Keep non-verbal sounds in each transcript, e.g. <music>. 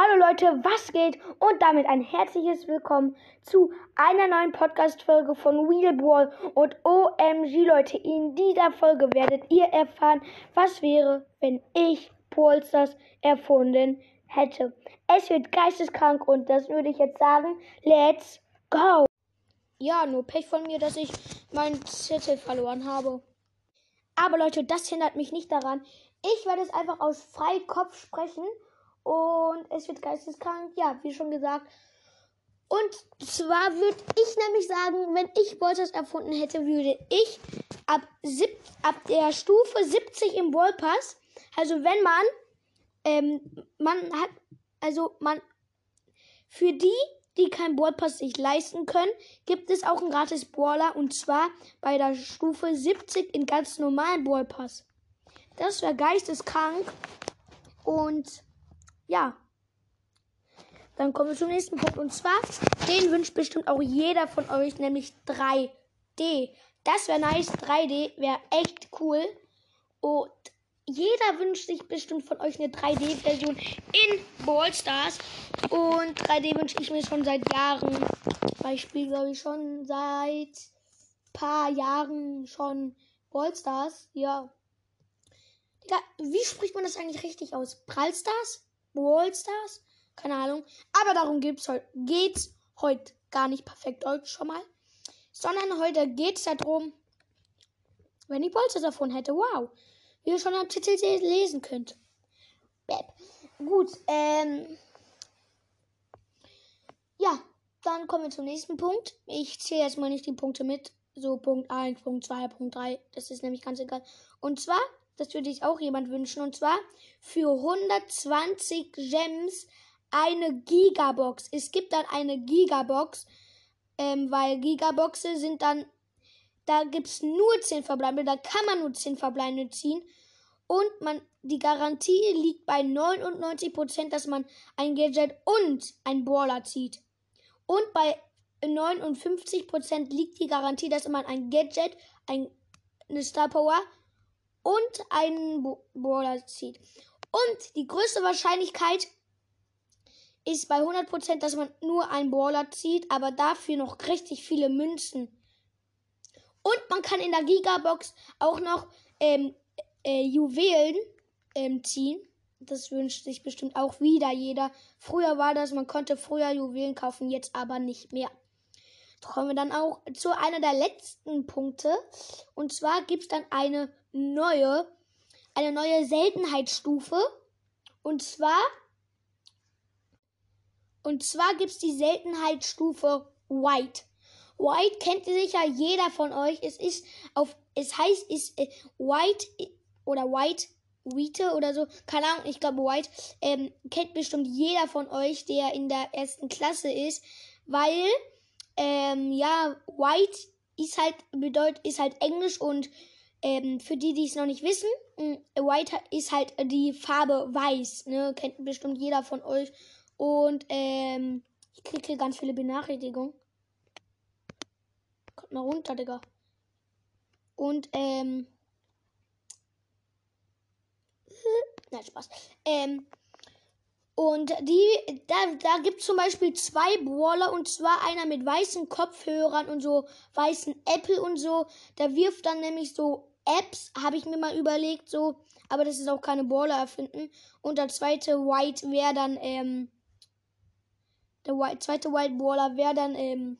Hallo Leute, was geht? Und damit ein herzliches Willkommen zu einer neuen Podcast-Folge von Wheelball und OMG Leute. In dieser Folge werdet ihr erfahren, was wäre, wenn ich Polsters erfunden hätte. Es wird geisteskrank und das würde ich jetzt sagen. Let's go! Ja, nur Pech von mir, dass ich meinen Zettel verloren habe. Aber Leute, das hindert mich nicht daran. Ich werde es einfach aus Freikopf sprechen und es wird geisteskrank, ja, wie schon gesagt. Und zwar würde ich nämlich sagen, wenn ich Bolters erfunden hätte, würde ich ab, sieb, ab der Stufe 70 im Ballpass, also wenn man, ähm, man hat, also man, für die, die keinen Ballpass sich leisten können, gibt es auch einen gratis Baller und zwar bei der Stufe 70 in ganz normalen Ballpass. Das wäre geisteskrank und ja. Dann kommen wir zum nächsten Punkt. Und zwar, den wünscht bestimmt auch jeder von euch, nämlich 3D. Das wäre nice. 3D wäre echt cool. Und jeder wünscht sich bestimmt von euch eine 3D-Version in Ball Stars. Und 3D wünsche ich mir schon seit Jahren. Spiele, glaube ich, schon seit paar Jahren schon Ball Stars. Ja. Wie spricht man das eigentlich richtig aus? Brawl Stars? Brawl Stars? Keine Ahnung. Aber darum geht's heute, geht's heute gar nicht perfekt Deutsch schon mal. Sondern heute geht's darum, wenn ich Bolster davon hätte. Wow. Wie ihr schon am Titel lesen könnt. Bäb. Gut, ähm. Ja, dann kommen wir zum nächsten Punkt. Ich zähle jetzt mal nicht die Punkte mit. So Punkt 1, Punkt 2, Punkt 3. Das ist nämlich ganz egal. Und zwar das würde ich auch jemand wünschen. Und zwar für 120 Gems eine Gigabox. Es gibt dann eine Gigabox, ähm, weil Gigaboxe sind dann, da gibt es nur 10 Verbleibende, da kann man nur 10 Verbleibende ziehen. Und man, die Garantie liegt bei 99%, dass man ein Gadget und ein Brawler zieht. Und bei 59% liegt die Garantie, dass man ein Gadget, ein, eine Star Power und einen Brawler zieht. Und die größte Wahrscheinlichkeit ist bei 100%, dass man nur einen Brawler zieht, aber dafür noch richtig viele Münzen. Und man kann in der Gigabox auch noch ähm, äh, Juwelen ähm, ziehen. Das wünscht sich bestimmt auch wieder jeder. Früher war das, man konnte früher Juwelen kaufen, jetzt aber nicht mehr kommen wir dann auch zu einer der letzten Punkte. Und zwar gibt es dann eine neue, eine neue Seltenheitsstufe. Und zwar, und zwar gibt es die Seltenheitsstufe White. White kennt sicher jeder von euch. Es ist auf, es heißt, ist äh, White oder White Wheate oder so, keine Ahnung, ich glaube White, ähm, kennt bestimmt jeder von euch, der in der ersten Klasse ist, weil ähm, ja, White ist halt bedeutet ist halt Englisch und ähm, für die, die es noch nicht wissen, White ist halt die Farbe weiß, ne? Kennt bestimmt jeder von euch. Und ähm, ich kriege ganz viele Benachrichtigungen. Kommt mal runter, Digga. Und ähm. <laughs> Nein, Spaß. Ähm, und die, da, da gibt es zum Beispiel zwei Brawler und zwar einer mit weißen Kopfhörern und so weißen Apple und so. Der wirft dann nämlich so Apps, habe ich mir mal überlegt, so. Aber das ist auch keine Brawler erfinden. Und der zweite White wäre dann, ähm, der White, zweite White Brawler wäre dann, ähm,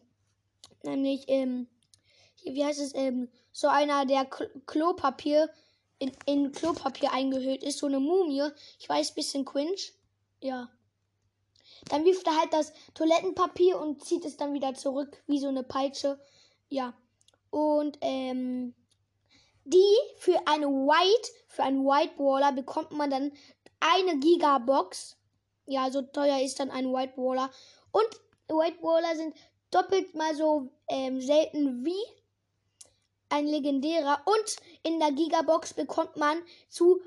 nämlich, ähm, wie heißt es, ähm, so einer, der Klopapier, in, in Klopapier eingehüllt ist, so eine Mumie. Ich weiß, bisschen cringe. Ja. Dann wirft er halt das Toilettenpapier und zieht es dann wieder zurück, wie so eine Peitsche. Ja. Und ähm, die für eine White, für einen White Brawler bekommt man dann eine Gigabox. Ja, so teuer ist dann ein White Brawler. Und White Brawler sind doppelt mal so ähm, selten wie ein legendärer. Und in der Gigabox bekommt man zu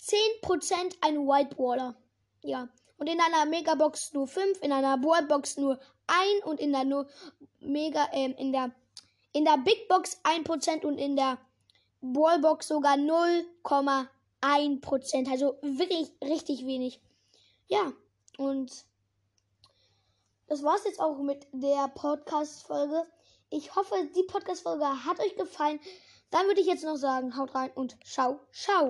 10% einen White Brawler. Ja. Und in einer Megabox nur 5, in einer Ballbox nur 1 und in der nur Mega, ähm, in der in der Big Box 1% und in der Ballbox sogar 0,1%. Also wirklich richtig wenig. Ja. Und das war's jetzt auch mit der Podcast-Folge. Ich hoffe, die Podcast-Folge hat euch gefallen. Dann würde ich jetzt noch sagen, haut rein und ciao, ciao.